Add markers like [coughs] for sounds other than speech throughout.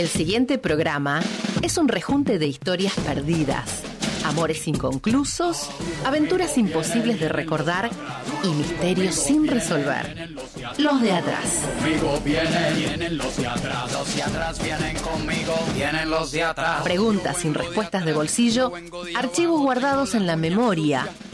El siguiente programa es un rejunte de historias perdidas, amores inconclusos, aventuras imposibles de recordar y misterios sin resolver. Los de atrás. Conmigo vienen, vienen los de atrás, los de atrás vienen conmigo, vienen los de atrás. Preguntas sin respuestas de bolsillo, archivos guardados en la memoria,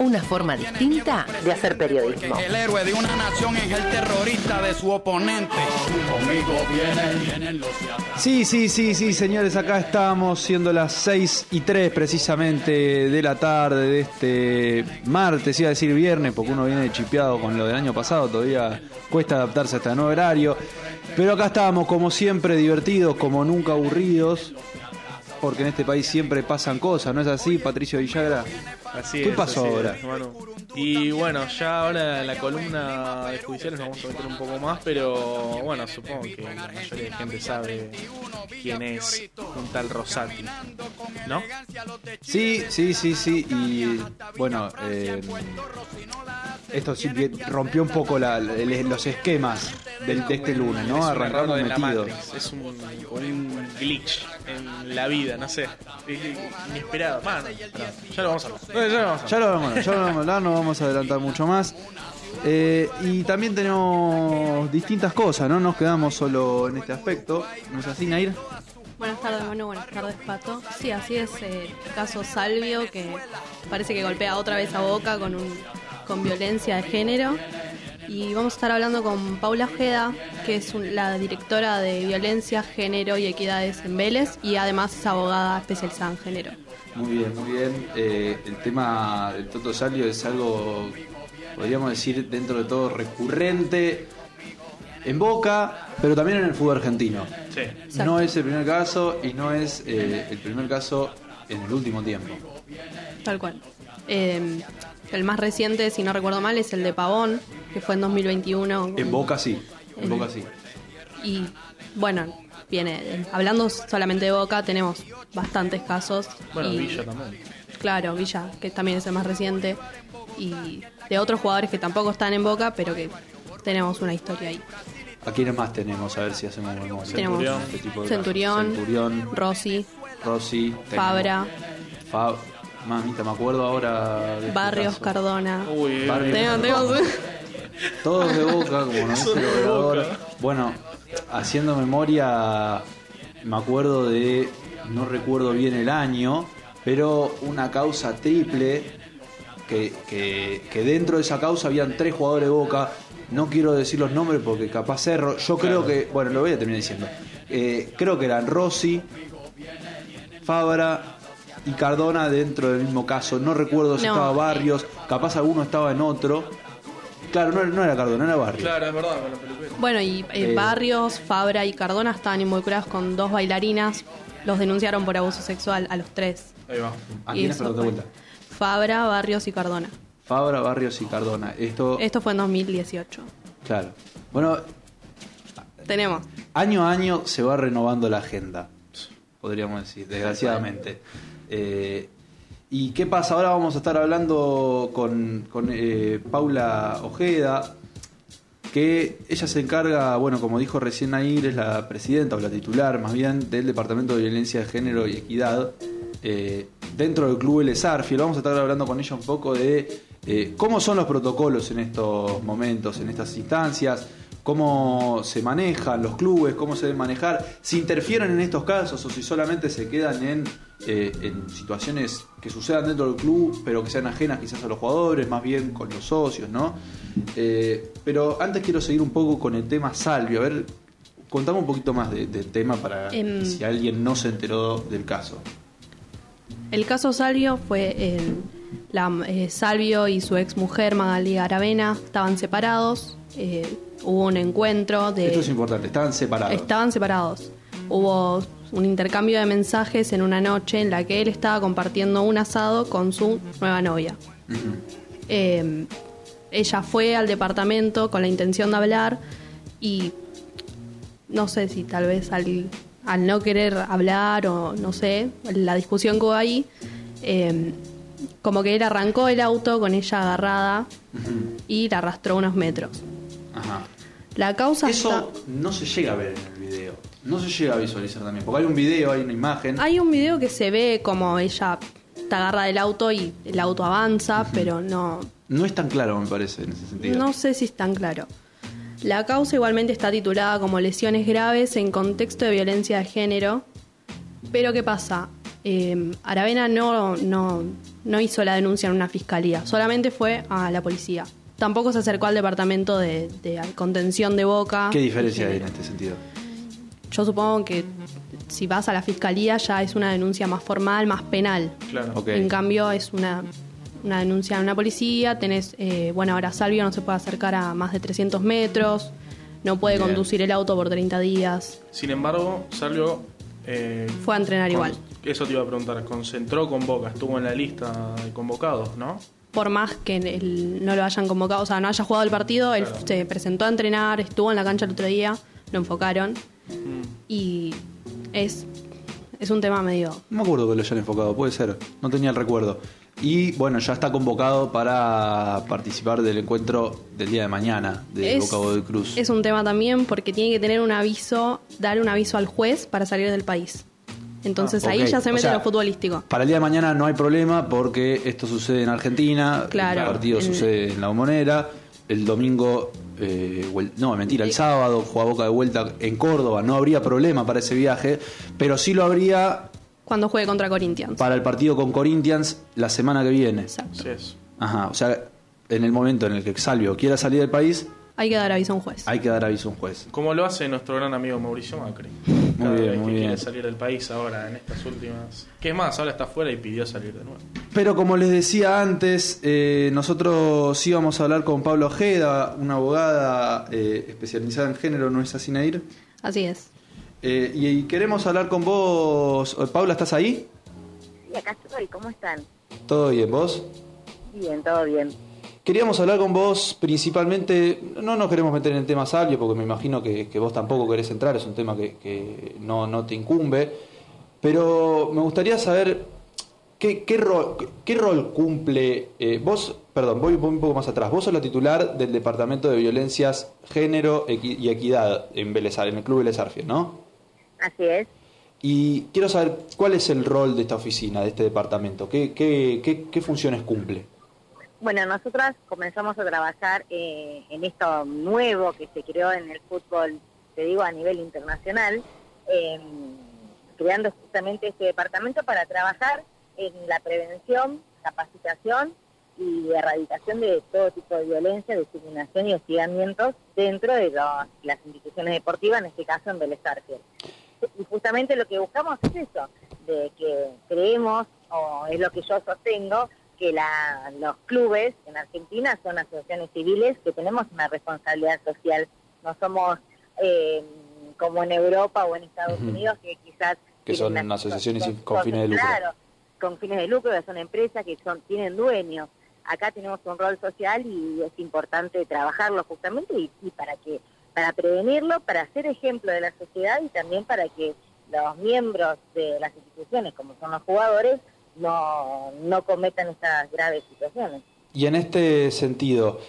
Una forma distinta de hacer periodismo. El héroe de una nación es el terrorista de su oponente. Conmigo vienen, vienen los de atrás. Sí, sí, sí, sí, señores, acá estamos, siendo las 6 y 3 precisamente de la tarde de este martes, iba a decir viernes, porque uno viene chipeado con lo del año pasado, todavía cuesta adaptarse a este nuevo horario. Pero acá estamos, como siempre, divertidos, como nunca aburridos, porque en este país siempre pasan cosas, ¿no es así, Patricio Villagra? Así ¿Qué es, pasó así ahora? es, Manu. Y bueno, ya ahora en la columna de judiciales nos vamos a meter un poco más, pero bueno, supongo que la mayoría de gente sabe quién es un tal Rosati, ¿no? Sí, sí, sí, sí, y bueno, eh, esto sí que rompió un poco la- los esquemas del- de este lunes, ¿no? Arrancamos metidos. Es un, un glitch en la vida, no sé, es inesperado. Bueno, ya lo vamos a hablar. No, ya lo vamos a Ya lo vamos a hablar, ya lo vamos a hablar, no vamos a adelantar mucho más. Eh, y también tenemos distintas cosas, no nos quedamos solo en este aspecto. ¿No es así, Nair? Buenas tardes, Manu. Buenas tardes, Pato. Sí, así es. eh, el caso Salvio, que parece que golpea otra vez a Boca con, un, con violencia de género. Y vamos a estar hablando con Paula Ojeda, que es un- la directora de Violencia, Género y Equidades en Vélez, y además es abogada especializada en género. Muy bien, muy bien. Eh, el tema del Toto Salio es algo, podríamos decir, dentro de todo recurrente en Boca, pero también en el fútbol argentino. Sí. No es el primer caso y no es eh, el primer caso en el último tiempo. Tal cual. Eh, el más reciente, si no recuerdo mal, es el de Pavón, que fue en 2021. En Boca sí, en Boca sí. Y bueno, viene, hablando solamente de Boca, tenemos bastantes casos. Bueno, y- Villa también. Claro, Villa, que también es el más reciente. Y de otros jugadores que tampoco están en Boca, pero que tenemos una historia ahí. ¿A quiénes más tenemos? A ver si hacemos memoria. Tenemos Centurión. Este tipo de Centurión, casos. Centurión, Rossi, Rossi, Fabra, Fab- Mamita, me acuerdo ahora. de este Barrios, caso. Cardona. Uy, Barrios. Tengo- tengo- Todos de boca, como no el de operador. Boca. Bueno, haciendo memoria, me acuerdo de, no recuerdo bien el año, pero una causa triple, que, que, que dentro de esa causa habían tres jugadores de boca. No quiero decir los nombres porque capaz cerro. Yo creo que, bueno, lo voy a terminar diciendo. Eh, creo que eran Rossi, Fabra y Cardona dentro del mismo caso. No recuerdo si No. estaba Barrios, capaz alguno estaba en otro. Claro, no, no era Cardona, era Barrios. Claro, es verdad, peluquera. Bueno, y eh, Eh. Barrios, Fabra y Cardona estaban involucrados con dos bailarinas. Los denunciaron por abuso sexual a los tres. Ahí va. ¿A Y eso vuelta. Fabra, Barrios y Cardona. Fabra, Barrios y Cardona. Esto, Esto fue en 2018. claro. Bueno, Tenemos. año a año se va renovando la agenda, podríamos decir, desgraciadamente. Eh, ¿Y qué pasa? Ahora vamos a estar hablando con, eh, Paula Ojeda, que ella se encarga, bueno, como dijo recién Nair, es la presidenta o la titular más bien del Departamento de Violencia de Género y Equidad eh, dentro del Club El Sarfield. Vamos a estar hablando con ella un poco de cómo son los protocolos en estos momentos, en estas instancias, cómo se manejan los clubes, cómo se deben manejar, si interfieren en estos casos o si solamente se quedan en, eh, en situaciones que sucedan dentro del club, pero que sean ajenas quizás a los jugadores, más bien con los socios, ¿no? Eh, pero antes quiero seguir un poco con el tema Salvio, a ver, contame un poquito más de- del tema para Em. si alguien no se enteró del caso. El caso Salvio fue el, la, eh, Salvio y su ex mujer Magali Aravena estaban separados. eh, hubo un encuentro de. Esto es importante, estaban separados. Estaban separados. Hubo un intercambio de mensajes en una noche en la que él estaba compartiendo un asado con su nueva novia. Eh, ella fue al departamento con la intención de hablar y no sé si tal vez al, al no querer hablar o no sé, la discusión que hubo ahí, eh, como que él arrancó el auto con ella agarrada y la arrastró unos metros. Ajá. La causa Eso está... no se llega a ver en el video. No se llega a visualizar también. Porque hay un video, hay una imagen. Hay un video que se ve como ella está agarra del auto y el auto avanza, pero no, No es tan claro, me parece, en ese sentido. no sé si es tan claro. La causa igualmente está titulada como lesiones graves en contexto de violencia de género. Pero ¿qué pasa? Eh, Aravena no, no, no hizo la denuncia en una fiscalía, solamente fue a la policía. Tampoco se acercó al departamento de, de contención de boca. ¿Qué diferencia de hay en este sentido? Yo supongo que si vas a la fiscalía ya es una denuncia más formal, más penal. Claro. En cambio es una, una denuncia en una policía, tenés, eh, bueno, ahora Salvio no se puede acercar a más de 300 metros, no puede Bien. conducir el auto por 30 días, Sin embargo, Salvio. eh, fue a entrenar igual. Eso te iba a preguntar. Concentró con Boca, estuvo en la lista de convocados, ¿no? Por más que él no lo hayan convocado, o sea, no haya jugado el partido, él se presentó a entrenar, estuvo en la cancha el otro día, lo enfocaron Mm. y es, es un tema medio... No me acuerdo que lo hayan enfocado, puede ser. No tenía el recuerdo. Y bueno, ya está convocado para participar del encuentro del día de mañana de es, Boca Godoy Cruz. es un tema también porque tiene que tener un aviso, dar un aviso al juez para salir del país. Entonces Ah, ahí ya se O mete sea, lo futbolístico. Para el día de mañana no hay problema porque esto sucede en Argentina, Claro. el partido En- sucede en La Bombonera, el domingo, eh, no, mentira, el sábado juega Boca de vuelta en Córdoba, no habría problema para ese viaje, pero sí lo habría Cuando juegue contra Corinthians. para el partido con Corinthians la semana que viene. Exacto. Así es. Ajá, o sea, en el momento en el que Salvio quiera salir del país, Hay que dar aviso a un juez. hay que dar aviso a un juez. Como lo hace nuestro gran amigo Mauricio Macri. Cada bien, vez muy que bien. quiere salir del país ahora, en estas últimas. ¿Qué es más? Ahora está afuera y pidió salir de nuevo. Pero como les decía antes, eh, nosotros íbamos a hablar con Pablo Ojeda, una abogada eh, especializada en género, ¿no es así, Nair? Así es. Eh, y, y queremos hablar con vos. Eh, Paula, ¿estás ahí? Y acá estoy, ¿cómo están? ¿Todo bien, vos? Bien, todo bien. Queríamos hablar con vos principalmente, no nos queremos meter en el tema Salvio, porque me imagino que, que vos tampoco querés entrar, es un tema que, que no, no te incumbe, pero me gustaría saber qué, qué, rol, qué rol cumple, eh, vos, perdón, voy un poco más atrás, vos sos la titular del Departamento de Violencias, Género y Equidad en, Vélez Ar- en el Club Vélez Arfiel, ¿no? Así es. Y quiero saber cuál es el rol de esta oficina, de este departamento, qué, qué, qué, qué funciones cumple. Bueno, nosotras comenzamos a trabajar eh, en esto nuevo que se creó en el fútbol, te digo, a nivel internacional, eh, creando justamente este departamento para trabajar en la prevención, capacitación y erradicación de todo tipo de violencia, discriminación y hostigamientos dentro de los- las instituciones deportivas, en este caso en Vélez. Y justamente lo que buscamos es eso, de que creemos, o es lo que yo sostengo, que la- los clubes en Argentina son asociaciones civiles que tenemos una responsabilidad social. No somos eh, como en Europa o en Estados. Unidos que quizás... Que son una- asociaciones con fines de lucro. Claro, con fines de lucro, que son empresas que son tienen dueños. Acá tenemos un rol social y es importante trabajarlo justamente y, y para que para prevenirlo, para ser ejemplo de la sociedad y también para que los miembros de las instituciones, como son los jugadores, no, no cometan estas graves situaciones. Y en este sentido,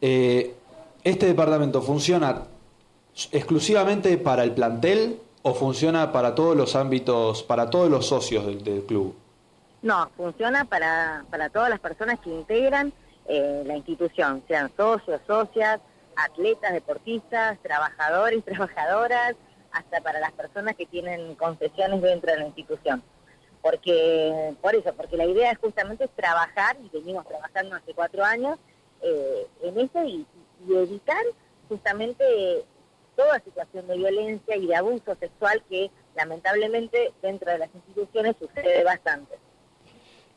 eh, ¿este departamento funciona exclusivamente para el plantel o funciona para todos los ámbitos, para todos los socios del, del club? No, funciona para, para todas las personas que integran eh, la institución, sean socios, socias, atletas, deportistas, trabajadores, [laughs] trabajadoras, hasta para las personas que tienen concesiones dentro de la institución. Porque, por eso, porque la idea es justamente trabajar, y venimos trabajando hace cuatro años, eh, en eso y, evitar justamente toda situación de violencia y de abuso sexual que lamentablemente dentro de las instituciones sucede bastante.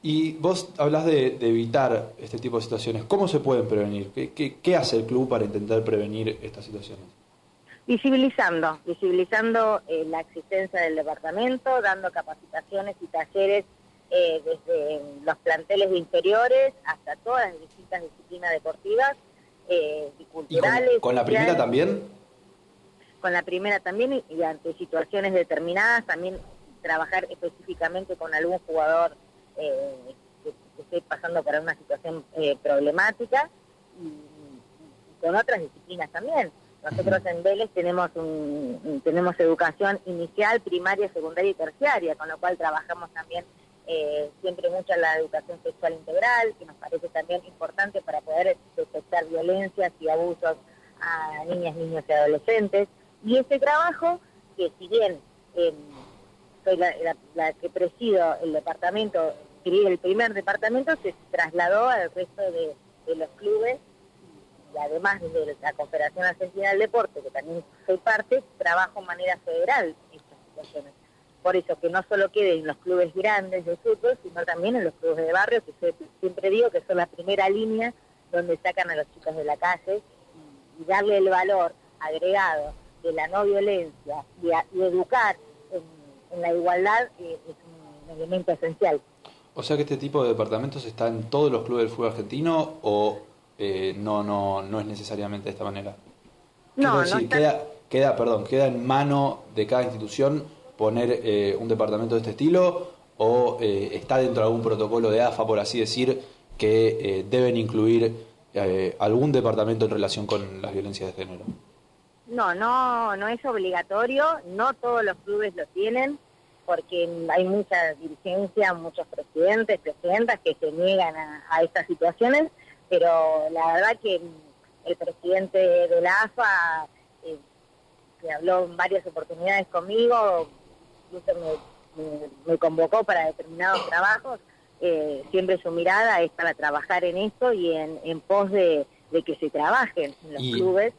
Y vos hablas de, evitar este tipo de situaciones. ¿Cómo se pueden prevenir? ¿Qué, hace el club para intentar prevenir estas situaciones? Visibilizando, visibilizando eh, la existencia del departamento, dando capacitaciones y talleres eh, desde los planteles inferiores hasta todas las distintas disciplinas deportivas eh, y culturales. con, la primera también? Con la primera también y, ante situaciones determinadas también trabajar específicamente con algún jugador eh, que, esté pasando por una situación eh, problemática y, con otras disciplinas también. Nosotros en Vélez tenemos un, tenemos educación inicial, primaria, secundaria y terciaria, con lo cual trabajamos también eh, siempre mucho en la educación sexual integral, que nos parece también importante para poder detectar violencias y abusos a niñas, niños y adolescentes. Y ese trabajo, que si bien em, soy la, que presido el departamento, el primer departamento, se trasladó al resto de, los clubes además de la Confederación Argentina del Deporte, que también soy parte, trabajo de manera federal estas situaciones. Por eso que no solo quede en los clubes grandes de fútbol, sino también en los clubes de barrio, que siempre digo que son la primera línea donde sacan a los chicos de la calle y, darle el valor agregado de la no violencia y, educar en, la igualdad eh, es un elemento esencial. O sea que este tipo de departamentos está en todos los clubes del fútbol argentino o eh, no, no, no es necesariamente de esta manera. No, no queda, queda, perdón, queda en mano de cada institución poner eh, un departamento de este estilo o eh, está dentro de algún protocolo de AFA, por así decir, que eh, deben incluir algún departamento en relación con las violencias de género? No, no, no es obligatorio, no todos los clubes lo tienen, porque hay mucha dirigencia, muchos presidentes, presidentas que se niegan a, estas situaciones, pero la verdad que el presidente de la AFA, que habló en varias oportunidades conmigo, me, convocó para determinados trabajos, eh, siempre su mirada es para trabajar en esto y en, pos de, que se trabajen en los clubes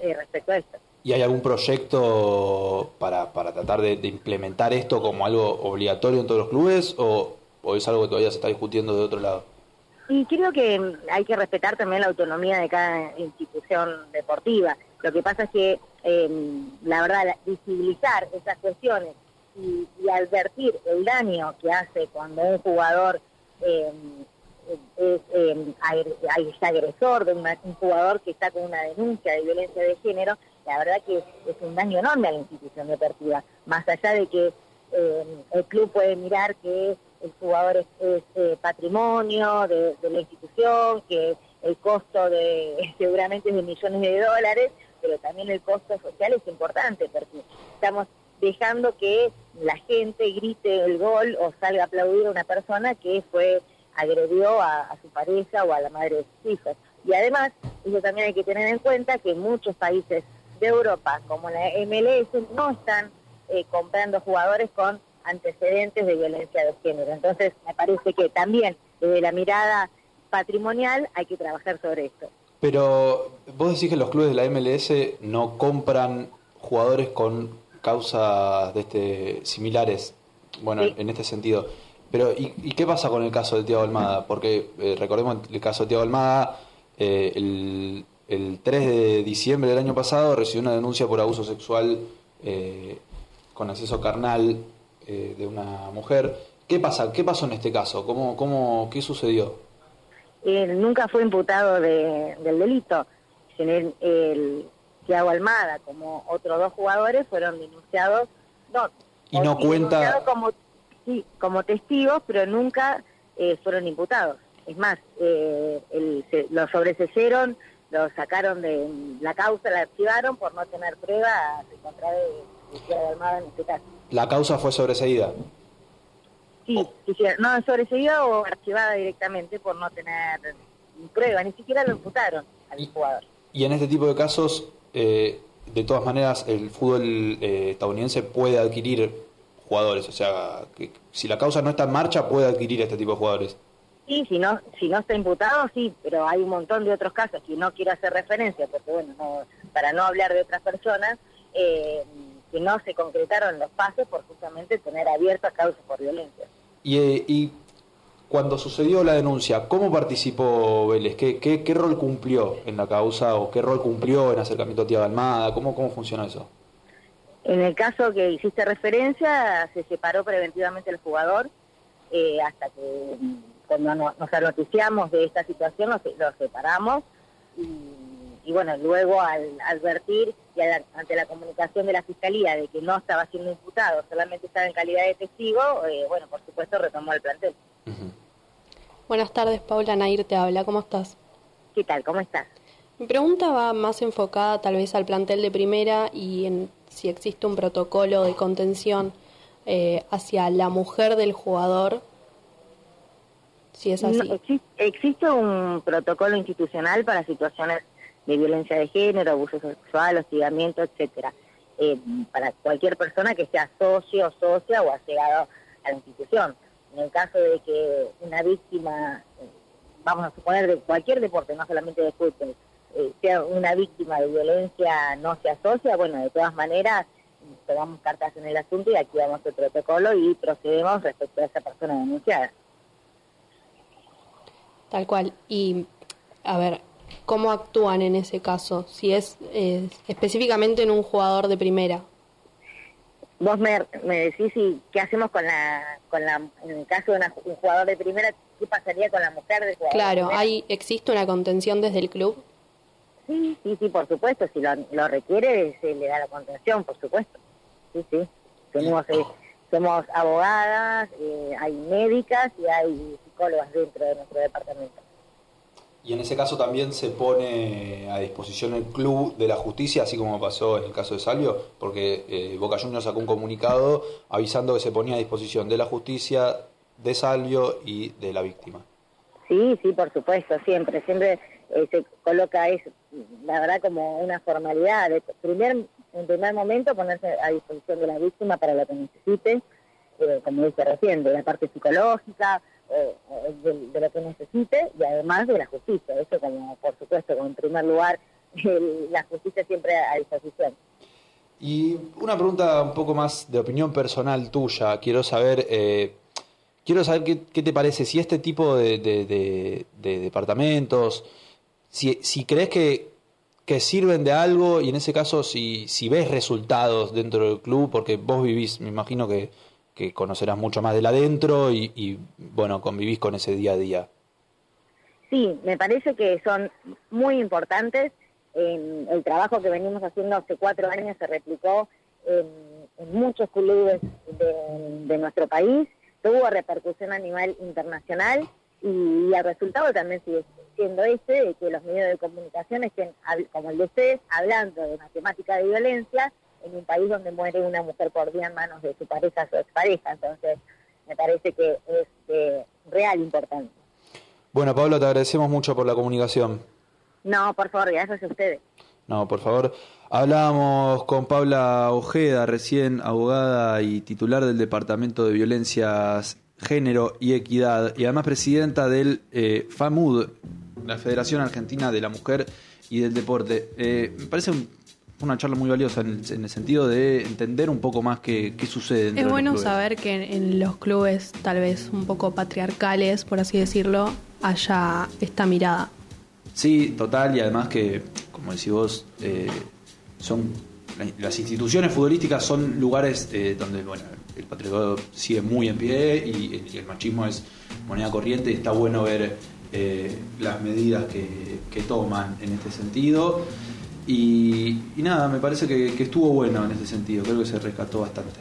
eh, respecto a esto. ¿Y hay algún proyecto para, para tratar de, implementar esto como algo obligatorio en todos los clubes o, es algo que todavía se está discutiendo de otro lado? Y creo que hay que respetar también la autonomía de cada institución deportiva. Lo que pasa es que, eh, la verdad, visibilizar esas cuestiones y, advertir el daño que hace cuando un jugador eh, es, eh, agresor de un jugador que está con una denuncia de violencia de género, la verdad que es, un daño enorme a la institución deportiva, más allá de que el club puede mirar que el jugador es, eh, patrimonio de, la institución, que el costo de [laughs] seguramente es de millones de dólares, pero también el costo social es importante porque estamos dejando que la gente grite el gol o salga a aplaudir a una persona que fue agredió a, su pareja o a la madre de sus hijos. Y además, eso también hay que tener en cuenta que muchos países de Europa, como la MLS, no están eh, comprando jugadores con antecedentes de violencia de género. Entonces, me parece que también desde la mirada patrimonial hay que trabajar sobre esto. Pero vos decís que los clubes de la MLS no compran jugadores con causas de este similares, bueno, en este sentido. Pero, ¿y, qué pasa con el caso de Tiago Almada? Porque eh, recordemos el caso de Tiago Almada, eh, el, el, 3 de diciembre del año pasado recibió una denuncia por abuso sexual eh, con acceso carnal de una mujer. ¿Qué pasa? ¿Qué pasó en este caso? ¿Cómo, cómo, ¿Qué sucedió? Él nunca fue imputado de, del delito. El, el, Thiago Almada como otros dos jugadores fueron denunciados, no, y no cuenta como, sí, como testigos, pero nunca eh, fueron imputados. Es más, eh, lo sobreseyeron, lo sacaron de la causa, la archivaron por no tener prueba en contra de, Thiago Almada en este caso. ¿La causa fue sobreseída? Sí, no sobreseída o archivada directamente por no tener prueba, ni siquiera lo imputaron al jugador. y en este tipo de casos, eh, de todas maneras, el fútbol eh, estadounidense puede adquirir jugadores. O sea, que si la causa no está en marcha, puede adquirir este tipo de jugadores. Sí, si no, si no está imputado, sí, pero hay un montón de otros casos que no quiero hacer referencia, porque bueno, no, para no hablar de otras personas, eh, que no se concretaron los pasos por justamente tener abiertas causas por violencia. Y, eh, y cuando sucedió la denuncia, ¿cómo participó Vélez? ¿Qué, qué, qué rol cumplió en la causa o qué rol cumplió en acercamiento a Tía Almada? ¿Cómo, ¿Cómo funcionó eso? En el caso que hiciste referencia, se separó preventivamente el jugador eh, hasta que mm, cuando no- nos noticiamos de esta situación lo separamos y, y bueno, luego al advertir y al- ante la comunicación de la Fiscalía de que no estaba siendo imputado, solamente estaba en calidad de testigo, eh, bueno, por supuesto retomó el plantel. Buenas tardes, Paula Nair te habla, ¿cómo estás? ¿Qué tal? ¿Cómo estás? Mi pregunta va más enfocada tal vez al plantel de primera y en si existe un protocolo de contención eh, hacia la mujer del jugador, si es así. No, exi- existe un protocolo institucional para situaciones de violencia de género, abuso sexual, hostigamiento, etcétera, eh, para cualquier persona que sea socio, socia o allegado a la institución. En el caso de que una víctima, eh, vamos a suponer de cualquier deporte, no solamente de fútbol, eh, sea una víctima de violencia no se asocia, bueno, de todas maneras tomamos cartas en el asunto y activamos el protocolo y procedemos respecto a esa persona denunciada. Tal cual. Y, a ver, ¿cómo actúan en ese caso? Si es eh, específicamente en un jugador de primera. Vos me, me decís si, qué hacemos con la, con la, en el caso de una- un jugador de primera, qué pasaría con la mujer del jugador. de Claro, primera? ¿hay, ¿existe una contención desde el club? Sí, sí, sí, por supuesto, si lo, lo requiere se le da la contención, por supuesto. Sí, sí. Tenemos, eh, somos abogadas, eh, hay médicas y hay psicólogas dentro de nuestro departamento. Y en ese caso también se pone a disposición el club de la justicia, así como pasó en el caso de Salvio, porque eh, Boca Juniors sacó un comunicado avisando que se ponía a disposición de la justicia, de Salvio y de la víctima. Sí, sí, por supuesto, siempre, siempre eh, se coloca eso, la verdad, como una formalidad. De primer, en primer momento, ponerse a disposición de la víctima para lo que necesite, eh, como dije recién, de la parte psicológica, eh, eh, de, lo que necesite y además de la justicia. Eso, como por supuesto, como en primer lugar, [laughs] la justicia siempre a disposición. Y una pregunta un poco más de opinión personal tuya. Quiero saber, eh, quiero saber qué, qué te parece si este tipo de- de- de departamentos, si, si crees que, que sirven de algo y en ese caso si, si ves resultados dentro del club, porque vos vivís, me imagino que, que conocerás mucho más del adentro y, y, bueno, convivís con ese día a día. Sí, me parece que son muy importantes. En el trabajo que venimos haciendo hace cuatro años se replicó en, muchos clubes de, nuestro país, tuvo repercusión a nivel internacional y, el resultado también sigue siendo ese, de que los medios de comunicación estén, como el de ustedes, hablando de una temática de violencia en un país donde muere una mujer por día en manos de su pareja o expareja. Entonces, me parece que es eh, real importante. Bueno, Pablo, te agradecemos mucho por la comunicación. No, por favor, gracias a ustedes. No, por favor. Hablábamos con Paula Ojeda, recién abogada y titular del Departamento de Violencias, Género y Equidad, y además presidenta del eh, FAMUD, la Federación Argentina de la Mujer y del Deporte. Eh, me parece un- una charla muy valiosa en el, en el sentido de entender un poco más qué, qué sucede Es de los bueno saber que en, en los clubes tal vez un poco patriarcales, por así decirlo, haya esta mirada. Sí, total, y además que, como decís vos, eh, son las instituciones futbolísticas son lugares eh, donde bueno, el patriarcado sigue muy en pie y, y el machismo es moneda corriente y está bueno ver eh, las medidas que, que toman en este sentido. Y, nada, me parece que, estuvo bueno en ese sentido, creo que se rescató bastante.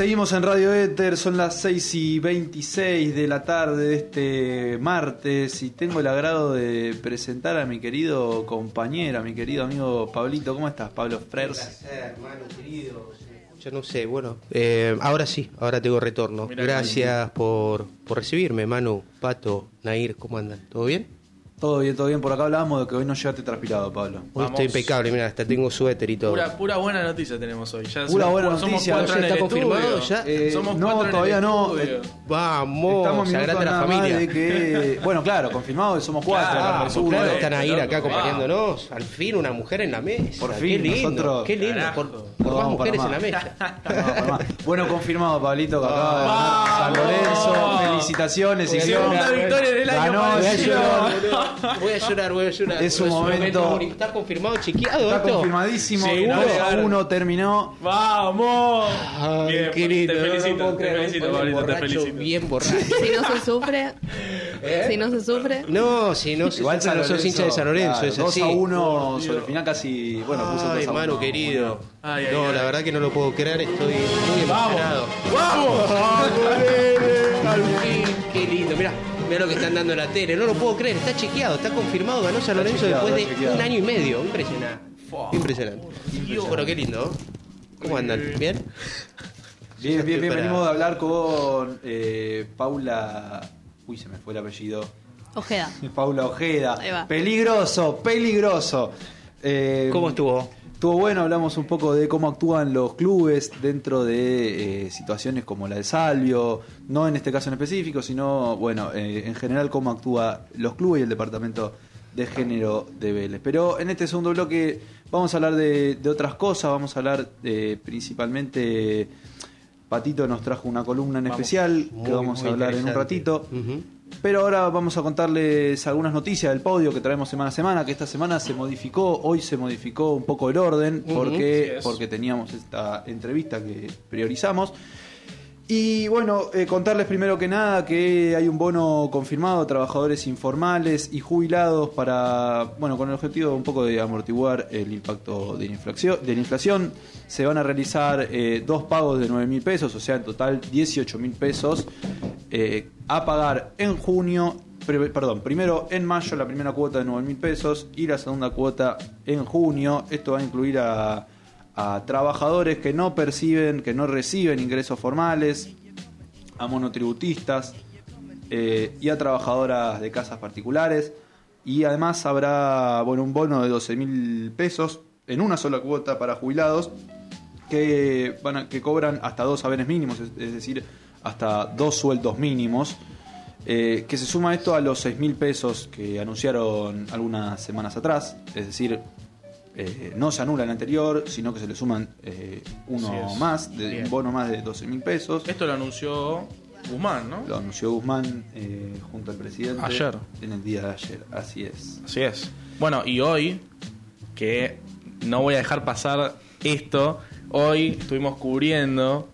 Seguimos en Radio Éter, son las 6 y 26 de la tarde de este martes y tengo el agrado de presentar a mi querido compañero, a mi querido amigo Pablito. ¿Cómo estás, Pablo Frers? placer, hermano querido. Yo no sé, bueno, eh, ahora sí, ahora tengo retorno. Mirá Gracias por, por recibirme, Manu, Pato, Nair, ¿cómo andan? ¿Todo bien? Todo bien, todo bien. Por acá hablábamos de que hoy no llegaste transpirado, Pablo. Hoy Vamos. estoy impecable, mira, hasta tengo suéter y todo. Pura, pura buena noticia tenemos hoy. Ya Pura somos- buena somos noticia. cuatro ¿Ya en está el confirmado? estudio. ¿Ya? Eh, Somos no, cuatro en el todavía no. Eh, Vamos, agranda la nada más familia. de que... [laughs] Bueno, claro, confirmado que somos cuatro. Claro, claro, eh, están ahí acá acompañándonos. Al fin una mujer en la mesa. Por Qué fin, lindo, nosotros- qué lindo. Carajo. Por, por No más mujeres en la mesa. [laughs] No. Bueno, confirmado, Pablito, que ganar San Lorenzo. Felicitaciones. y Segunda Ganó. victoria del año [laughs] Voy a llorar, voy a llorar. Es un momento- bonito. ¿Está confirmado, chequeado Está esto? confirmadísimo. Sí, no, 2 a. 1 terminó. ¡Vamos! Ay, Bien, qué lindo. Te no, no felicito, puedo te creer, felicito, me pone Pablito, te borracho, felicito. Bien [laughs] borracho. Si no se sufre, ¿Eh? si no se sufre, No, si no, si Igual no San sos hincha de San Lorenzo, claro, es 2 así. a 1 sobre el final casi. Bueno, puso Ay, 2 a 1. mano querido. Ay, no, ay. la verdad que no lo puedo creer, estoy muy emocionado. ¡Vamos! Al fin, qué lindo. Mira, mira lo que están dando en la tele. No lo puedo creer, está chequeado, está confirmado. Ganó San Lorenzo chequeado, después de chequeado. un año y medio. Impresionante. Impresionante. Pero qué lindo. ¿Cómo andan? ¿Bien? Bien, bien, bien. Venimos de hablar con eh, Paula. Uy, se me fue el apellido. Ojeda. [laughs] Paula Ojeda. Ahí va. Peligroso, peligroso. Eh, ¿Cómo estuvo? Estuvo bueno, hablamos un poco de cómo actúan los clubes dentro de eh, situaciones como la de Salvio, no en este caso en específico, sino, bueno, eh, en general cómo actúa los clubes y el departamento de género de Vélez. Pero en este segundo bloque vamos a hablar de, de otras cosas, vamos a hablar de, principalmente, Patito nos trajo una columna en especial que vamos a hablar en un ratito. Pero ahora vamos a contarles algunas noticias del podio que traemos semana a semana, que esta semana se modificó, hoy se modificó un poco el orden, porque, porque teníamos esta entrevista que priorizamos. Y bueno, eh, contarles primero que nada que hay un bono confirmado trabajadores informales y jubilados para, bueno, con el objetivo un poco de amortiguar el impacto de la inflación. De la inflación. Se van a realizar eh, dos pagos de 9 mil pesos, o sea, en total 18 mil pesos eh, a pagar en junio, perdón, primero en mayo la primera cuota de 9 mil pesos y la segunda cuota en junio. Esto va a incluir a, a trabajadores que no perciben, que no reciben ingresos formales, a monotributistas eh, y a trabajadoras de casas particulares. Y además habrá bueno, un bono de 12 mil pesos en una sola cuota para jubilados que, van que cobran hasta dos saberes mínimos, es, es decir, hasta dos sueldos mínimos. eh, que se suma esto a los 6 mil pesos que anunciaron algunas semanas atrás, es decir, eh, no se anula el anterior, sino que se le suman eh, uno más, de, Bien. un bono más de 12 mil pesos. Esto lo anunció Guzmán, ¿no? Lo anunció Guzmán eh, junto al presidente Ayer. en el día de ayer, así es. Así es. Bueno, y hoy, que no voy a dejar pasar esto, hoy estuvimos cubriendo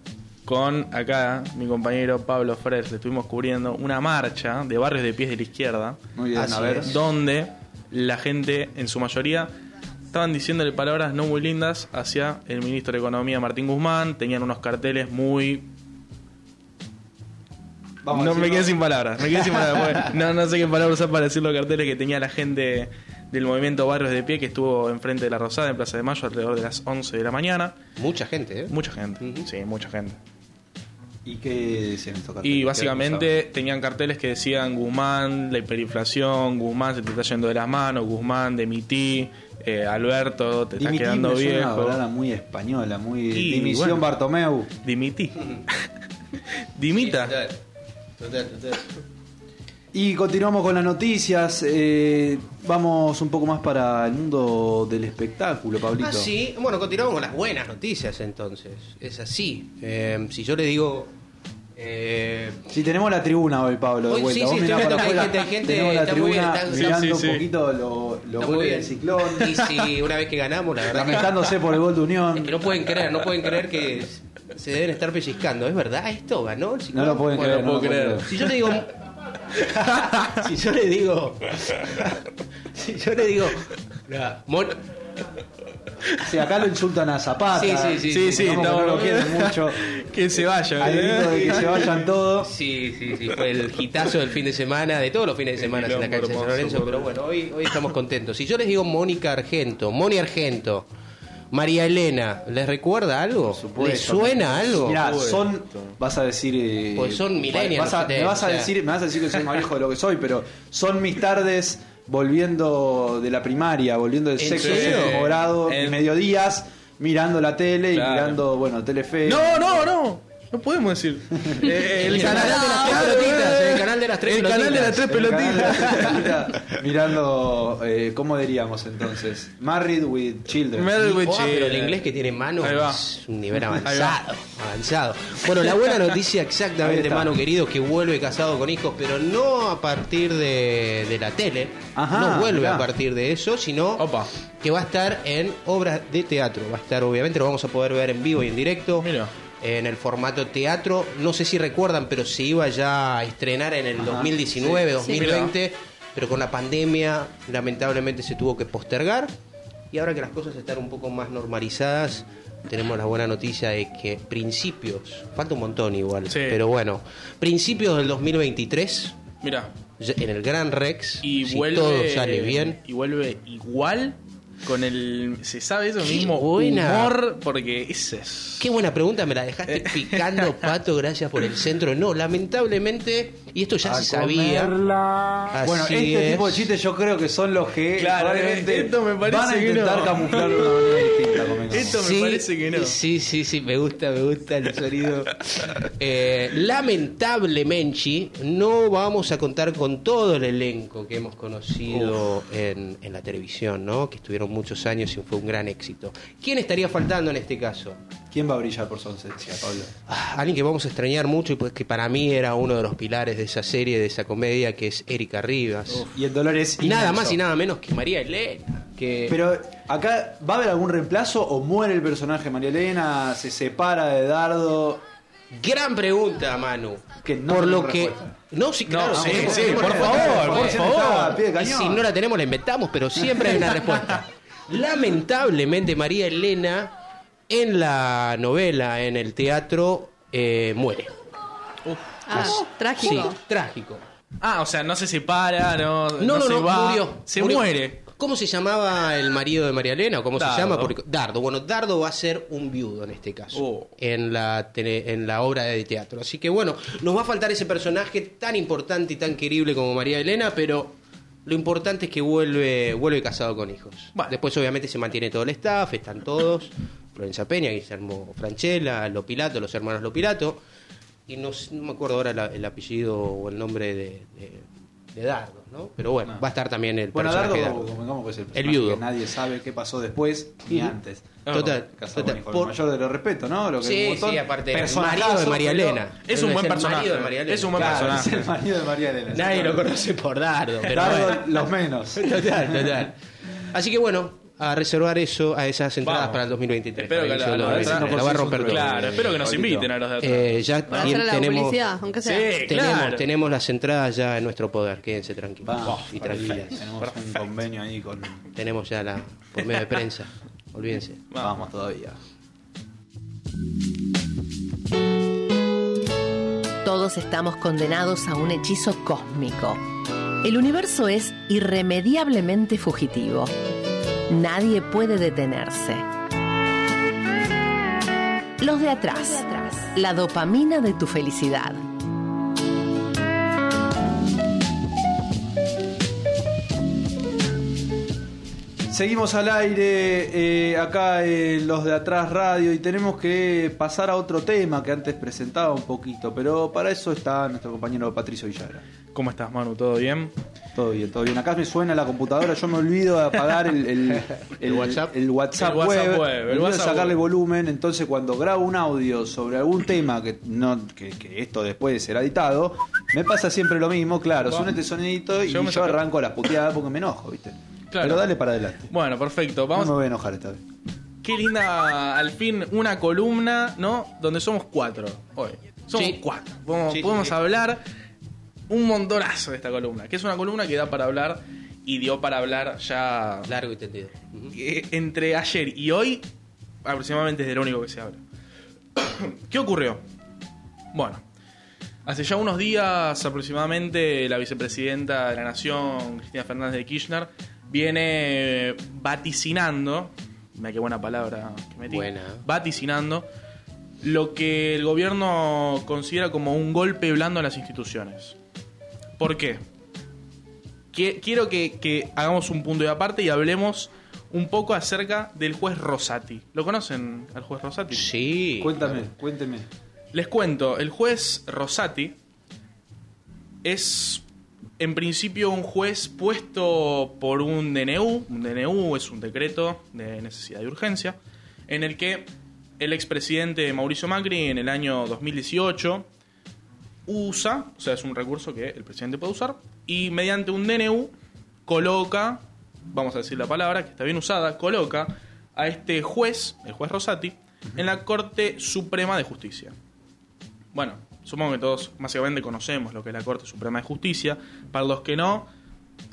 con acá mi compañero Pablo Fres, estuvimos cubriendo una marcha de barrios de pies de la izquierda, Muy bien, a ver. donde la gente, en su mayoría, estaban diciéndole palabras no muy lindas hacia el ministro de Economía Martín Guzmán, tenían unos carteles muy Vamos no me quedé sin palabras, me quedé sin palabras. porque [laughs] No, no sé qué palabras usar para decir los carteles que tenía la gente del movimiento Barrios de Pie que estuvo enfrente de la Rosada en Plaza de Mayo alrededor de las 11 de la mañana. Mucha gente, ¿eh? Mucha gente, sí, mucha gente. ¿Y qué decían estos carteles? Y ¿Qué básicamente tenían carteles que decían Guzmán, la hiperinflación, Guzmán se te está yendo de las manos, Guzmán de mi ti, eh, Alberto, te estás Dimití quedando me suena una viejo. palabra muy española, muy Y, dimisión bueno. Bartomeu. Dimití. [laughs] Dimita. Total, total, total. Y continuamos con las noticias. eh, vamos un poco más para el mundo del espectáculo, Pablito. Ah, sí. Bueno, continuamos con las buenas noticias entonces. Es así. Eh, si yo le digo. Eh, Si tenemos la tribuna hoy, Pablo, de vuelta. sí, sí, estoy viendo que hay gente- hay gente- tenemos la está muy bien, tribuna está- sí, mirando sí, un sí. poquito lo, goles del ciclón, Y si una vez que ganamos, la verdad. que- lamentándose por el gol de Es Unión. que no pueden creer, no pueden creer que se deben estar pellizcando. ¿Es verdad esto? ¿Ganó el No ciclón? lo pueden Bueno, creer, no puedo lo pueden creer. creer. Si yo le digo. si yo le digo. si yo le digo. Mon- [laughs] Sí, acá lo insultan a Zapata. Sí, sí, sí, Sí, no lo quieren [laughs] mucho. Que se vaya. Al grito de que se vayan todos. Sí, sí, sí, fue el hitazo del fin de semana, de todos los fines de semana en la cancha de San Lorenzo, pero bueno, hoy, hoy estamos contentos. Si yo les digo Mónica Argento, Moni Argento, María Elena, ¿les recuerda algo? ¿Les suena algo? Mirá, son, vas a decir... eh, Pues son millennials Vas a, me, vas a o sea. decir, me vas a decir que soy más viejo de lo que soy, pero son mis tardes volviendo de la primaria, volviendo del ¿En sexto, grado, En- mediodías, mirando la tele y mirando, bueno, Telefe. No, no, no. No podemos decir. [laughs] Eh, el El canal de las pelotitas, eh. De las tres El pelotitas. canal de las tres pelotitas. mirando, eh, ¿cómo diríamos entonces? Married with Children. Married with Oh, pero el Children. inglés que tiene Manu es un nivel avanzado, avanzado. Bueno, la buena noticia exactamente. Manu querido, que vuelve casado con hijos, pero no a partir de, de la tele, Ajá, no vuelve mirá. a partir de eso, sino Opa. que va a estar en obras de teatro. Va a estar, obviamente, lo vamos a poder ver en vivo y en directo. Mira. En el formato teatro, no sé si recuerdan, pero se iba ya a estrenar en el Ajá, 2019, sí. 2020, pero con la pandemia lamentablemente se tuvo que postergar. Y ahora que las cosas están un poco más normalizadas, tenemos la buena noticia de que principios, falta un montón igual, Sí. pero bueno, principios del 2023, Mira. en el Gran Rex, Y si vuelve. todo sale bien, Y vuelve igual. Con el. ¿Se sabe eso Qué mismo? buena. Humor. Porque ese es. Qué buena pregunta, me la dejaste picando, Pato, gracias por el centro. No, lamentablemente, y esto ya A se sabía. comerla. Bueno, este es. tipo de chistes yo creo que son los que Claro, probablemente esto me parece van a intentar no. camuflarlo de una manera distinta. Esto me parece que no. Sí, sí, sí, me gusta, me gusta el sonido. [laughs] Eh, lamentablemente, no vamos a contar con todo el elenco que hemos conocido en, en la televisión, ¿no? Que estuvieron muchos años y fue un gran éxito. ¿Quién estaría faltando en este caso? ¿Quién va a brillar por su ausencia, Pablo? Ah, alguien que vamos a extrañar mucho y pues que para mí era uno de los pilares de esa serie, de esa comedia, que es Erika Rivas. Y el dolor es Y nada más y nada menos que María Elena. Que Pero acá va a haber algún reemplazo o muere el personaje de María Elena, se separa de Dardo. Gran pregunta, Manu. Que no por lo que. No, sí, claro. No, sí, sí, tenemos por favor, por a pie de Y si no la tenemos, la inventamos, pero siempre hay una respuesta. [laughs] Lamentablemente, María Elena, en la novela, en el teatro, eh, muere. Ah, trágico. Sí, trágico. Ah, o sea, no se separa, no. No, no, se no, va, murió. Se murió. muere. ¿Cómo se llamaba el marido de María Elena? ¿O cómo Dardo. se llama? Porque, Dardo. Bueno, Dardo va a ser un viudo en este caso. Oh. En, la tele- en la obra de teatro. Así que bueno, nos va a faltar ese personaje tan importante y tan querible como María Elena, pero lo importante es que vuelve, vuelve casado con hijos. Bueno. Después obviamente se mantiene todo el staff, están todos. Florencia Peña, Guillermo Franchella, Lopilato, los hermanos Lopilato. Y no, no me acuerdo ahora la- el apellido o el nombre de, de, de Dardo, ¿no? Pero bueno, va a estar también el Bueno, personaje Dardo, de Dardo. convengamos que es el, El viudo. que nadie sabe qué pasó después ni antes. Total, Casado total. con hijos. Por- El mayor de los respetos, ¿no? Lo que Sí, sí, aparte, el marido de María Elena. Es un buen personaje. Es un buen Claro, personaje. es el marido de María Elena. Nadie lo conoce por Dardo, pero Dardo, bueno. los menos. [laughs] Total, total. Así que bueno, a reservar eso, a esas entradas Vamos. para el 2023. Espero que la- inicio del la- 2023. la- la va a romper Claro, todo. Claro, espero que nos inviten a los de atrás. Eh, ya Para hacer tenemos, publicidad, aunque sea. Sí, tenemos, claro. tenemos las entradas ya en nuestro poder, quédense tranquilos Vamos, y tranquilas. Tenemos un convenio ahí con. Tenemos ya la por medio de prensa, [laughs] olvídense. Vamos todavía. Todos estamos condenados a un hechizo cósmico. El universo es irremediablemente fugitivo. Nadie puede detenerse. Los de atrás. La dopamina de tu felicidad. Seguimos al aire, eh, acá en los de atrás radio, y tenemos que pasar a otro tema que antes presentaba un poquito, pero para eso está nuestro compañero Patricio Villagra. ¿Cómo estás, Manu? ¿Todo bien? Todo bien, todo bien. Acá me suena la computadora, yo me olvido de apagar el, el, [laughs] ¿El WhatsApp? el WhatsApp El WhatsApp web, web, me olvido de WhatsApp sacarle web. volumen, entonces cuando grabo un audio sobre algún tema que no que, que esto después será editado, me pasa siempre lo mismo, claro, suena este sonidito y Yo arranco las puteadas porque me enojo, ¿viste? Claro. Pero dale para adelante. Bueno, perfecto. No Vamos. me voy a enojar esta vez. Qué linda, al fin, una columna, ¿no? Donde somos cuatro hoy. Somos Sí. cuatro. Podemos, Sí, podemos sí. hablar un montonazo de esta columna. Que es una columna que da para hablar y dio para hablar ya Largo y tendido. Eh, entre ayer y hoy, aproximadamente es de lo único que se habla. [coughs] ¿Qué ocurrió? Bueno, hace ya unos días aproximadamente la vicepresidenta de la Nación, Cristina Fernández de Kirchner, viene vaticinando, mira qué buena palabra que metí, Buena. vaticinando lo que el gobierno considera como un golpe blando a las instituciones. ¿Por qué? Quiero que, que hagamos un punto de aparte y hablemos un poco acerca del juez Rosati. ¿Lo conocen al juez Rosati? Sí. Cuéntame, cuénteme. Les cuento, el juez Rosati es en principio un juez puesto por un DNU. Un DNU es un decreto de necesidad de urgencia, en el que el expresidente Mauricio Macri en el año 2018 usa, o sea, es un recurso que el presidente puede usar, y mediante un DNU coloca, vamos a decir la palabra, que está bien usada, coloca a este juez, el juez Rosati, en la Corte Suprema de Justicia. Bueno, supongo que todos básicamente conocemos lo que es la Corte Suprema de Justicia. Para los que no,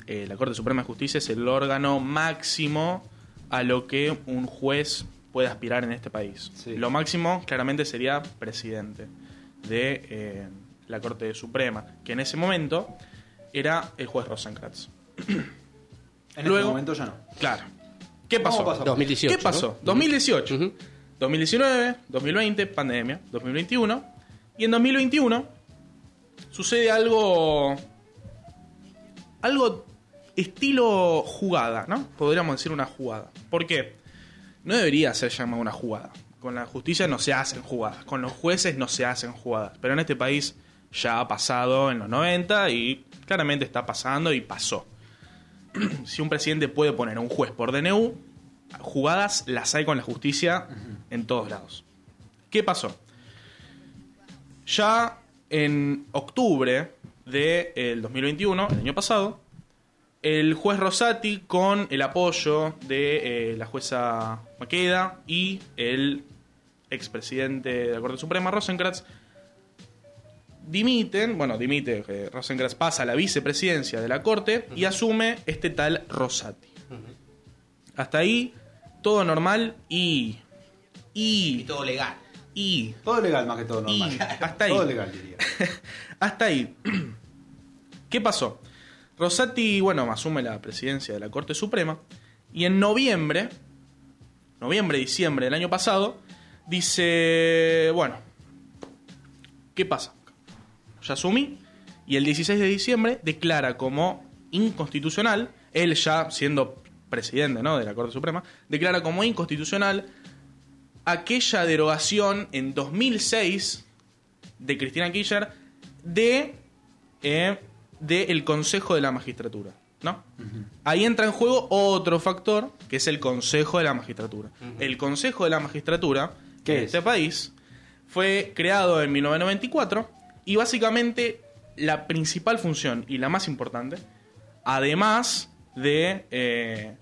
eh, la Corte Suprema de Justicia es el órgano máximo a lo que un juez puede aspirar en este país. Sí. Lo máximo claramente sería presidente de eh, la Corte Suprema, que en ese momento era el juez Rosenkrantz. En Luego- este momento ya no. Claro. ¿Qué pasó? ¿Cómo pasó? 2018. ¿Qué pasó? ¿no? 2018, Ujú. 2019, 2020, pandemia, 2021. Y en 2021 sucede algo. Algo estilo jugada, ¿no? Podríamos decir una jugada. ¿Por qué? No debería ser llamada una jugada. Con la justicia no se hacen jugadas. Con los jueces no se hacen jugadas. Pero en este país ya ha pasado en los 90 y claramente está pasando y pasó [clears throat] si un presidente puede poner a un juez por DNU, jugadas las hay con la justicia en todos lados. ¿Qué pasó? Ya en octubre del 2021, el año pasado, el juez Rosati, con el apoyo de eh, la jueza Maqueda y el expresidente de la Corte Suprema, Rosenkrantz, dimiten, bueno, dimite, eh, Rosenkrantz pasa a la vicepresidencia de la Corte y asume este tal Rosati. Hasta ahí, todo normal y... Y Y... todo legal. Y... Todo legal más que todo normal. Y hasta ahí. Todo legal, diría. [laughs] Hasta ahí. [clears throat] ¿Qué pasó? Rosati, bueno, asume la presidencia de la Corte Suprema y en noviembre, noviembre, diciembre del año pasado, dice, bueno, ¿qué pasa? Ya asumí y el 16 de diciembre declara como inconstitucional, él ya siendo presidente ¿no? de la Corte Suprema, declara como inconstitucional aquella derogación en 2006 de Cristina Kirchner de, eh, de el Consejo de la Magistratura. ¿no? Ahí entra en juego otro factor, que es el Consejo de la Magistratura. El Consejo de la Magistratura, ¿Qué en es? este país, fue creado en 1994 y básicamente la principal función y la más importante, además de eh,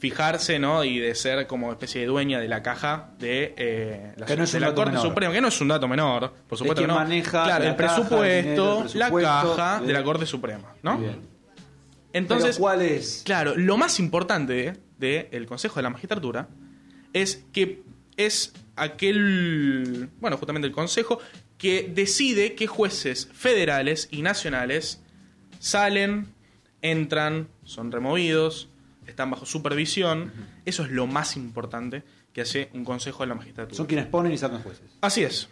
fijarse ¿no? y de ser como especie de dueña de la caja de, eh, la, Que no es de un la dato Corte menor. Suprema, que no es un dato menor, por supuesto que no. maneja claro, la el, caja, presupuesto, el dinero, el la caja de- de la Corte Suprema, ¿no? Bien. Entonces, Pero ¿cuál es? Claro, lo más importante del Consejo de la Magistratura es que es aquel, bueno, justamente el Consejo, que decide qué jueces federales y nacionales salen, entran, son removidos, están bajo supervisión. Eso es lo más importante que hace un Consejo de la Magistratura. Son quienes ponen y sacan jueces. Así es.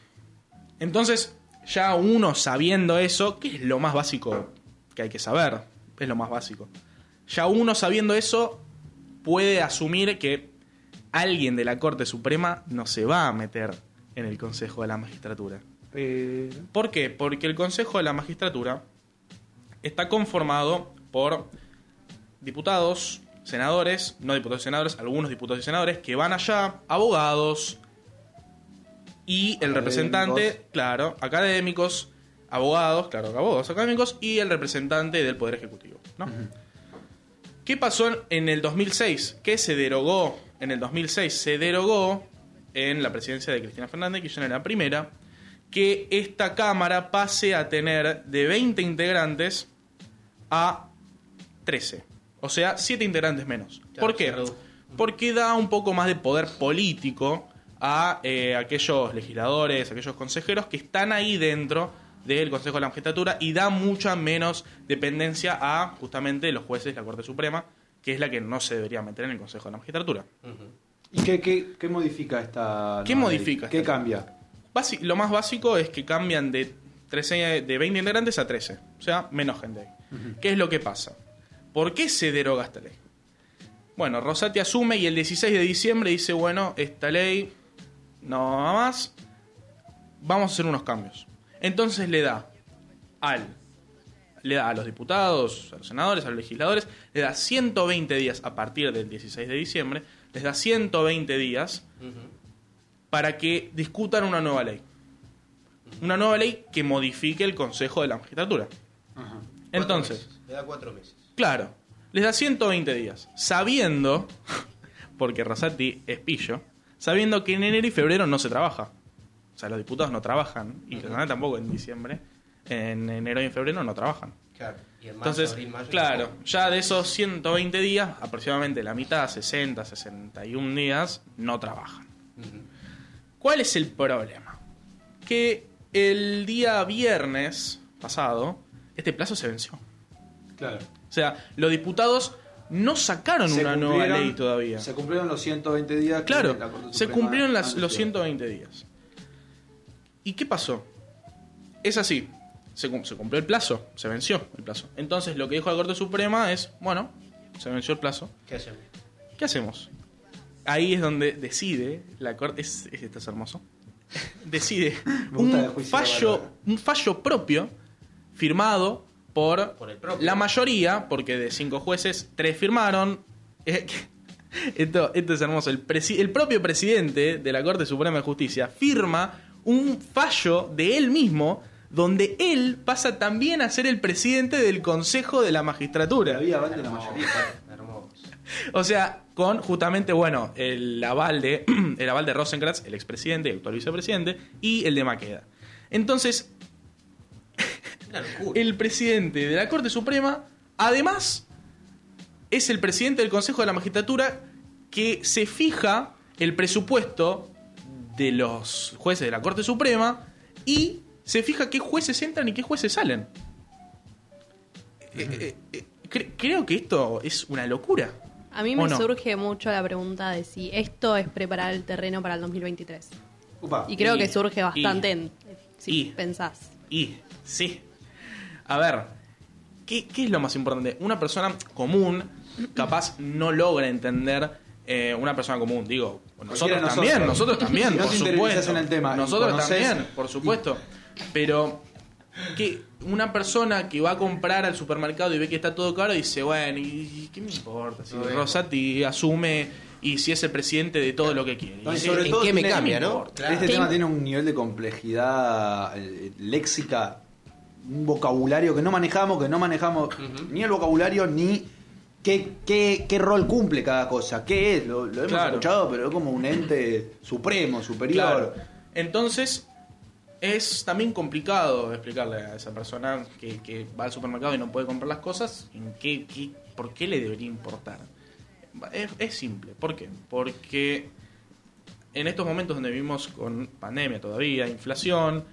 Entonces, ya uno sabiendo eso, que es lo más básico que hay que saber, es lo más básico. Ya uno sabiendo eso, puede asumir que alguien de la Corte Suprema no se va a meter en el Consejo de la Magistratura. Pero... ¿Por qué? Porque el Consejo de la Magistratura está conformado por diputados, senadores, no diputados y senadores, algunos diputados y senadores que van allá, abogados y el representante, claro, académicos, abogados, claro, abogados académicos y el representante del Poder Ejecutivo, ¿no? ¿Qué pasó en el 2006? ¿Qué se derogó en el 2006? Se derogó en la presidencia de Cristina Fernández, que ya era la primera, que esta Cámara pase a tener de 20 integrantes a 13. O sea, siete integrantes menos. ¿Por qué? Porque da un poco más de poder político a eh, aquellos legisladores, aquellos consejeros que están ahí dentro del Consejo de la Magistratura y da mucha menos dependencia a justamente los jueces de la Corte Suprema, que es la que no se debería meter en el Consejo de la Magistratura. ¿Y qué, qué, qué modifica esta ¿Qué modifica? ¿Qué cambia? Basi- lo más básico es que cambian de, 13, de 20 integrantes a 13, o sea, menos gente ahí. ¿Qué es lo que pasa? ¿Por qué se deroga esta ley? Bueno, Rosati asume y el 16 de diciembre dice, bueno, esta ley no va más, vamos a hacer unos cambios. Entonces le da al le da a los diputados, a los senadores, a los legisladores, le da 120 días a partir del 16 de diciembre, les da 120 días para que discutan una nueva ley. Una nueva ley que modifique el Consejo de la Magistratura. Entonces, meses. Le da cuatro meses. Claro, les da 120 días, sabiendo, [laughs] porque Rosati es pillo, sabiendo que en enero y febrero no se trabaja. O sea, los diputados no trabajan, y los tampoco en diciembre. En enero y en febrero no trabajan. Claro. Y en marzo, Entonces, abril, mayo, claro, ya de esos 120 días, aproximadamente la mitad, 60, 61 días, no trabajan. ¿Cuál es el problema? Que el día viernes pasado, este plazo se venció. Claro. O sea, los diputados no sacaron Se una nueva ley todavía. Se cumplieron los 120 días. Claro, la se cumplieron las- los 120 días. ¿Y qué pasó? Es así. Se, se cumplió el plazo, se venció el plazo. Entonces lo que dijo la Corte Suprema es, bueno, se venció el plazo. ¿Qué hacemos? ¿Qué hacemos? Ahí es donde decide la Corte. Es, es- esto es hermoso. decide [laughs] un fallo, un fallo propio firmado por, Por el propio. la mayoría, porque de cinco jueces, tres firmaron. [laughs] Esto, esto es hermoso. El, presi- el propio presidente de la Corte Suprema de Justicia firma un fallo de él mismo donde él pasa también a ser el presidente del Consejo de la Magistratura. Había aval de la mayoría. Hermoso. O sea, con justamente, bueno, el aval de, [clears throat] el aval de Rosenkratz, el expresidente y actual vicepresidente, y el de Maqueda. Entonces. El presidente de la Corte Suprema, además, es el presidente del Consejo de la Magistratura que se fija el presupuesto de los jueces de la Corte Suprema y se fija qué jueces entran y qué jueces salen. Eh, eh, eh, cre- creo que esto es una locura. A mí ¿O me no? surge mucho la pregunta de si esto es preparar el terreno para el 2023. Upa. Y creo Y- que surge bastante y- en, si y- pensás. Y, sí. A ver, ¿qué, qué es lo más importante? Una persona común, capaz, no logra entender. eh, una persona común, digo, nosotros también, nosotros. nosotros también, [laughs] por supuesto. en el tema y nosotros conoces- también, por supuesto. Pero que una persona que va a comprar al supermercado y ve que está todo caro dice, bueno, ¿y qué me importa? Si Rosati asume y si es el presidente de todo lo que quiere. No, y sobre ¿En todo qué me cambia, no? Claro. Este ¿Qué tema tiene un nivel de complejidad eh, léxica, un vocabulario que no manejamos, que no manejamos ni el vocabulario ni qué, qué, qué rol cumple cada cosa, qué es, lo, lo hemos Claro. escuchado, pero es como un ente supremo, superior. Claro. Entonces, es también complicado explicarle a esa persona que, que va al supermercado y no puede comprar las cosas, en qué, qué- por qué le debería importar. Es, es simple. ¿Por qué? Porque en estos momentos donde vivimos con pandemia todavía, inflación,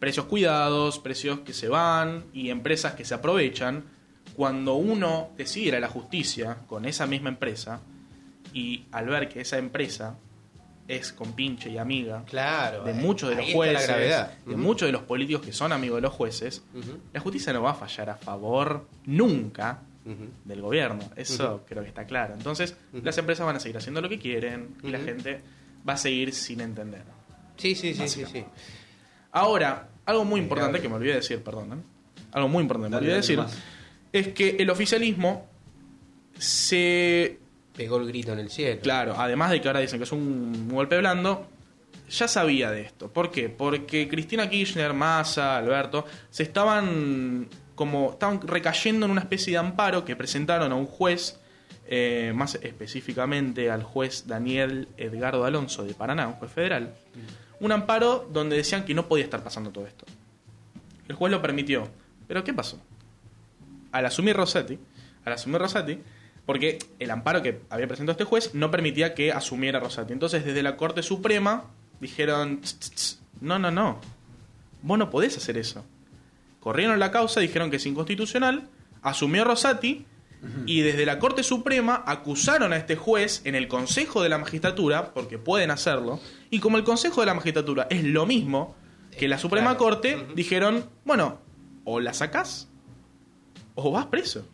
precios cuidados, precios que se van y empresas que se aprovechan, cuando uno decide ir a la justicia con esa misma empresa y al ver que esa empresa es compinche y amiga Claro. de eh, muchos de los jueces, de muchos de los políticos que son amigos de los jueces, la justicia no va a fallar a favor nunca del gobierno. Eso creo que está claro. Entonces, las empresas van a seguir haciendo lo que quieren y la gente va a seguir sin entender. Sí, sí, sí, sí, sí. Ahora, algo muy importante que me olvidé de decir, perdón. ¿eh? Algo muy importante que me olvidé de decir más. es que el oficialismo se Pegó el grito en el cielo. Claro, además de que ahora dicen que es un golpe blando, ya sabía de esto. ¿Por qué? Porque Cristina Kirchner, Massa, Alberto, se estaban como estaban recayendo en una especie de amparo que presentaron a un juez, eh, más específicamente al juez Daniel Edgardo Alonso de Paraná, un juez federal. Un amparo donde decían que no podía estar pasando todo esto. El juez lo permitió. Pero ¿qué pasó? Al asumir Rossetti, al asumir Rossetti, Porque el amparo que había presentado este juez no permitía que asumiera a Rosati. Entonces, desde la Corte Suprema dijeron: "Tss, tss, tss, no, no, no. Vos no podés hacer eso. Corrieron la causa, dijeron que es inconstitucional, asumió Rosati y desde la Corte Suprema acusaron a este juez en el Consejo de la Magistratura, porque pueden hacerlo, y como el Consejo de la Magistratura es lo mismo que la Suprema Claro. Corte, dijeron, bueno, o la sacás o vas preso.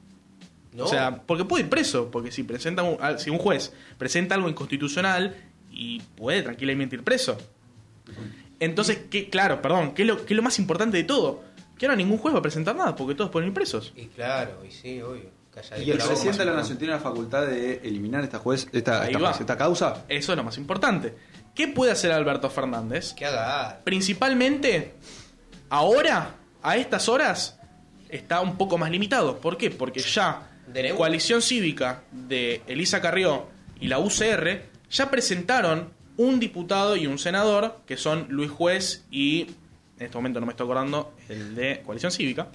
No. O sea, porque puede ir preso, porque si presenta un, si un juez presenta algo inconstitucional y puede tranquilamente ir preso. Entonces, ¿qué, claro, perdón, ¿qué es, lo, qué es lo más importante de todo? Que ahora ningún juez va a presentar nada, porque todos pueden ir presos. Y claro, y sí, obvio. ¿Y el la presidente de la Nación tiene la facultad de eliminar esta juez, esta, esta, va. juez, esta causa? Eso es lo más importante. ¿Qué puede hacer Alberto Fernández? Que haga. Principalmente, ahora, a estas horas, está un poco más limitado. ¿Por qué? Porque ya DNU. Coalición Cívica de Elisa Carrió y la UCR ya presentaron un diputado y un senador, que son Luis Juez y, en este momento no me estoy acordando, el de Coalición Cívica,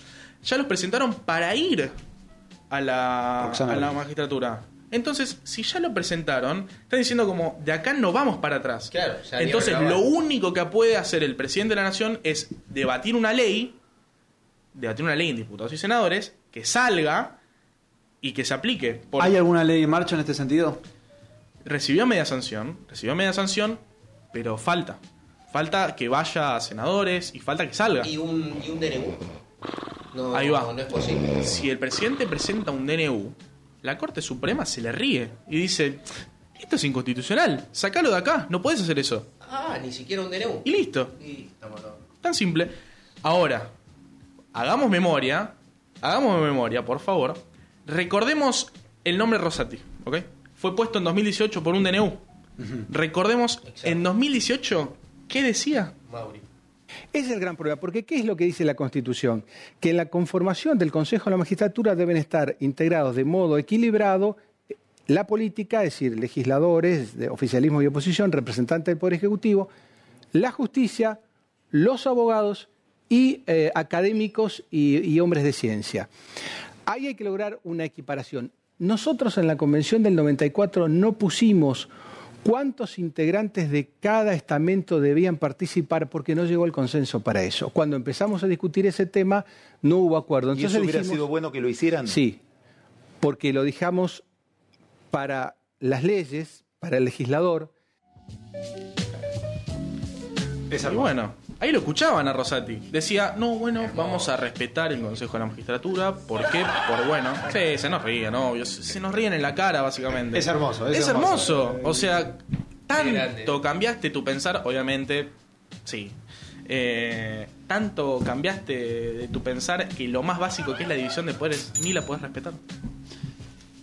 ya los presentaron para ir a la, Roxana a la magistratura. Entonces, si ya lo presentaron, están diciendo como, de acá no vamos para atrás. Claro, ya ni Entonces, lo único que puede hacer el presidente de la nación es debatir una ley, debatir una ley en diputados y senadores, que salga y que se aplique. Por- ¿Hay alguna ley en marcha en este sentido? Recibió media sanción, recibió media sanción, pero falta. Falta que vaya a senadores y falta que salga. ¿Y un, y un DNU? No, Ahí va. No es posible. Si el presidente presenta un DNU, la Corte Suprema se le ríe y dice, esto es inconstitucional, sacalo de acá, no puedes hacer eso. Ah, ni siquiera un DNU. Y listo. Y estamos. Tan simple. Ahora, hagamos memoria, hagamos memoria, por favor. Recordemos el nombre Rosati, ¿ok? Fue puesto en 2018 por un DNU. Recordemos, Exacto. en 2018, ¿qué decía? Mauri. Ese es el gran problema, porque ¿qué es lo que dice la Constitución? Que en la conformación del Consejo de la Magistratura deben estar integrados de modo equilibrado eh, la política, es decir, legisladores, de oficialismo y oposición, representantes del Poder Ejecutivo, la justicia, los abogados y eh, académicos y, y hombres de ciencia. Ahí hay que lograr una equiparación. Nosotros en la Convención del 94 no pusimos cuántos integrantes de cada estamento debían participar porque no llegó el consenso para eso. Cuando empezamos a discutir ese tema no hubo acuerdo. ¿Y eso hubiera dijimos- sido bueno que lo hicieran? Sí, porque lo dejamos para las leyes, para el legislador, Y bueno, ahí lo escuchaban a Rosati. Decía, no, bueno, vamos a respetar el Consejo de la Magistratura. ¿Por qué? Por bueno. Sí, se nos ríen, obvio. Se se nos ríen en la cara, básicamente. Es hermoso, es Es hermoso. O sea, tanto cambiaste tu pensar, obviamente, sí. Eh, tanto cambiaste de tu pensar que lo más básico que es la división de poderes ni la puedes respetar.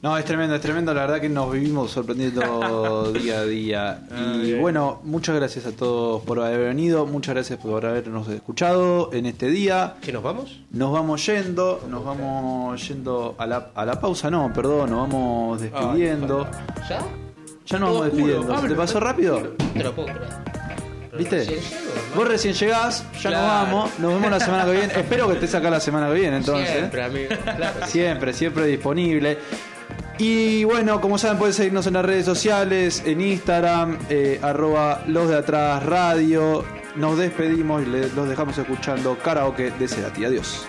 No, es tremendo, es tremendo. La verdad que nos vivimos sorprendiendo [laughs] día a día. Y Ay. bueno, muchas gracias a todos por haber venido. Muchas gracias por habernos escuchado en este día. ¿Que nos vamos? Nos vamos yendo, nos vamos yendo a la, a la pausa, no, perdón, nos vamos despidiendo. ¿Ya? Ya nos Todo vamos despidiendo. ¿Se Abre. te pasó rápido? No te lo puedo ¿Viste? recién llego, hermano. Vos recién llegás, ya nos vamos. Nos vemos la semana que viene. Espero que estés acá la semana que viene, entonces. Siempre, amigo. Claro. Siempre, siempre disponible. Y bueno, como saben, pueden seguirnos en las redes sociales, en Instagram, eh, arroba los de atrás radio. Nos despedimos y los dejamos escuchando karaoke de Cerati. Adiós.